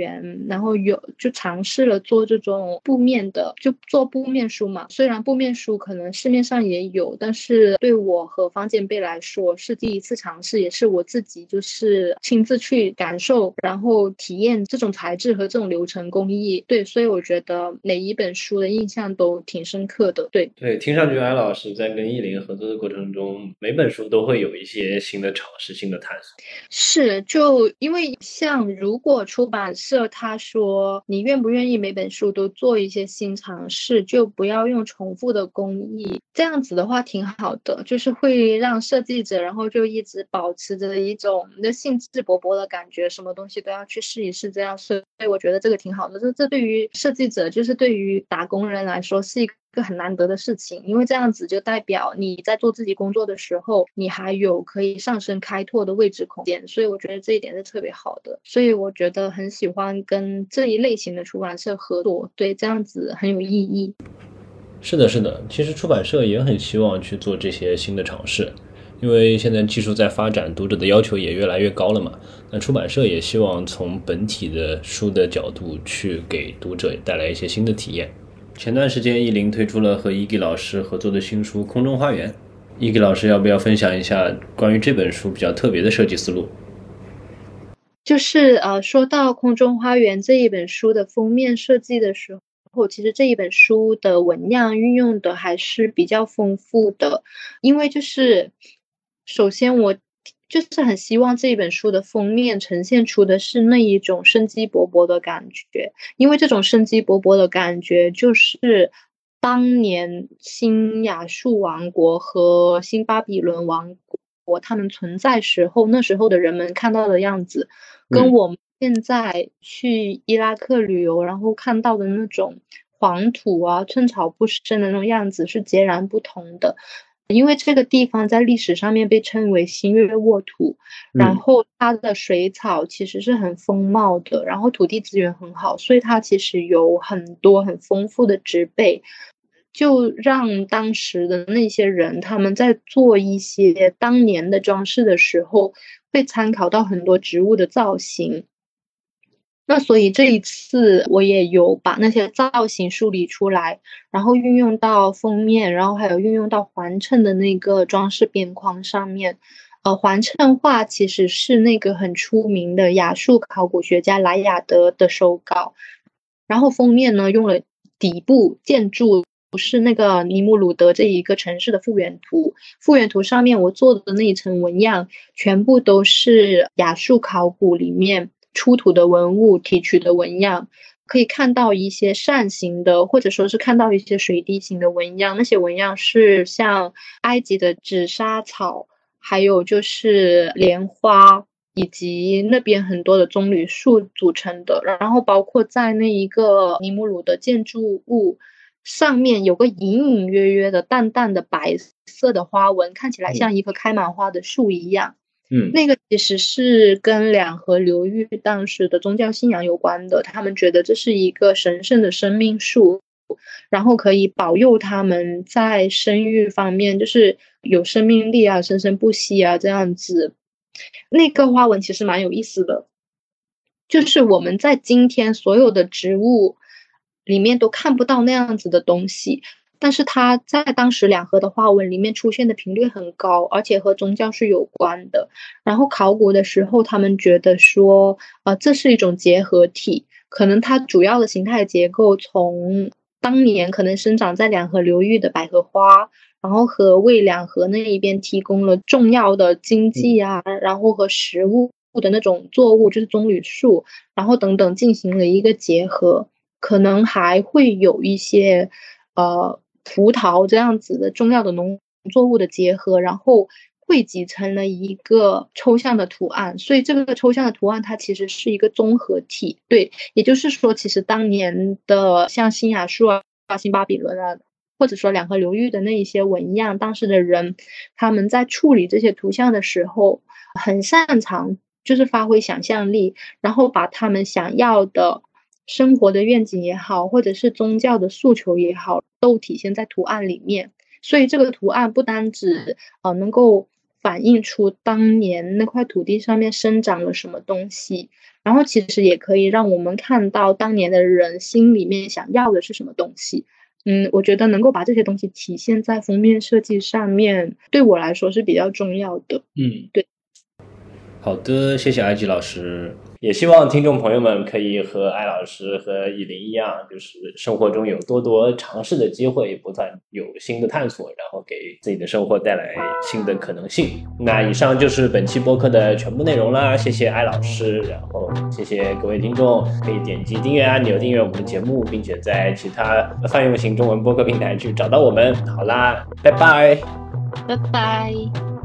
然后有就尝试了做这种布面的，就做布面书。嘛，虽然布面书可能市面上也有，但是对我和方建贝来说是第一次尝试，也是我自己就是亲自去感受，然后体验这种材质和这种流程工艺。对，所以我觉得每一本书的印象都挺深刻的。对对，听上去安老师在跟艺林合作的过程中，每本书都会有一些新的尝试、新的探索。是，就因为像如果出版社他说你愿不愿意每本书都做一些新尝试，就不要。用重复的工艺，这样子的话挺好的，就是会让设计者，然后就一直保持着一种的兴致勃勃的感觉，什么东西都要去试一试，这样所以我觉得这个挺好的。这这对于设计者，就是对于打工人来说，是一个很难得的事情，因为这样子就代表你在做自己工作的时候，你还有可以上升开拓的位置空间，所以我觉得这一点是特别好的。所以我觉得很喜欢跟这一类型的出版社合作，对，这样子很有意义。是的，是的，其实出版社也很希望去做这些新的尝试，因为现在技术在发展，读者的要求也越来越高了嘛。那出版社也希望从本体的书的角度去给读者带来一些新的体验。前段时间，意林推出了和伊吉老师合作的新书《空中花园》，伊吉老师要不要分享一下关于这本书比较特别的设计思路？就是呃，说到《空中花园》这一本书的封面设计的时候。其实这一本书的纹样运用的还是比较丰富的，因为就是首先我就是很希望这一本书的封面呈现出的是那一种生机勃勃的感觉，因为这种生机勃勃的感觉就是当年新亚述王国和新巴比伦王国他们存在时候那时候的人们看到的样子，跟我们。现在去伊拉克旅游，然后看到的那种黄土啊、寸草不生的那种样子是截然不同的。因为这个地方在历史上面被称为新月沃土，然后它的水草其实是很丰茂的，然后土地资源很好，所以它其实有很多很丰富的植被，就让当时的那些人他们在做一些当年的装饰的时候，会参考到很多植物的造型。那所以这一次我也有把那些造型梳理出来，然后运用到封面，然后还有运用到环衬的那个装饰边框上面。呃，环衬画其实是那个很出名的亚述考古学家莱雅德的手稿，然后封面呢用了底部建筑不是那个尼姆鲁德这一个城市的复原图，复原图上面我做的那一层纹样全部都是亚述考古里面。出土的文物提取的纹样，可以看到一些扇形的，或者说是看到一些水滴形的纹样。那些纹样是像埃及的紫砂草，还有就是莲花，以及那边很多的棕榈树组成的。然后包括在那一个尼姆鲁的建筑物上面，有个隐隐约约的淡淡的白色的花纹，看起来像一棵开满花的树一样。嗯，那个其实是跟两河流域当时的宗教信仰有关的。他们觉得这是一个神圣的生命树，然后可以保佑他们在生育方面就是有生命力啊，生生不息啊这样子。那个花纹其实蛮有意思的，就是我们在今天所有的植物里面都看不到那样子的东西。但是它在当时两河的花纹里面出现的频率很高，而且和宗教是有关的。然后考古的时候，他们觉得说，呃，这是一种结合体，可能它主要的形态结构从当年可能生长在两河流域的百合花，然后和为两河那一边提供了重要的经济啊，然后和食物的那种作物，就是棕榈树，然后等等进行了一个结合，可能还会有一些，呃。葡萄这样子的重要的农作物的结合，然后汇集成了一个抽象的图案，所以这个抽象的图案它其实是一个综合体。对，也就是说，其实当年的像新亚述啊、新巴比伦啊，或者说两河流域的那一些纹样，当时的人他们在处理这些图像的时候，很擅长就是发挥想象力，然后把他们想要的生活的愿景也好，或者是宗教的诉求也好，都体现在图案里面。所以这个图案不单指呃能够。反映出当年那块土地上面生长了什么东西，然后其实也可以让我们看到当年的人心里面想要的是什么东西。嗯，我觉得能够把这些东西体现在封面设计上面，对我来说是比较重要的。嗯，对。好的，谢谢艾吉老师。也希望听众朋友们可以和艾老师和以琳一样，就是生活中有多多尝试的机会，不断有新的探索，然后给自己的生活带来新的可能性。那以上就是本期播客的全部内容啦，谢谢艾老师，然后谢谢各位听众，可以点击订阅按钮订阅我们的节目，并且在其他泛用型中文播客平台去找到我们。好啦，拜拜，拜拜。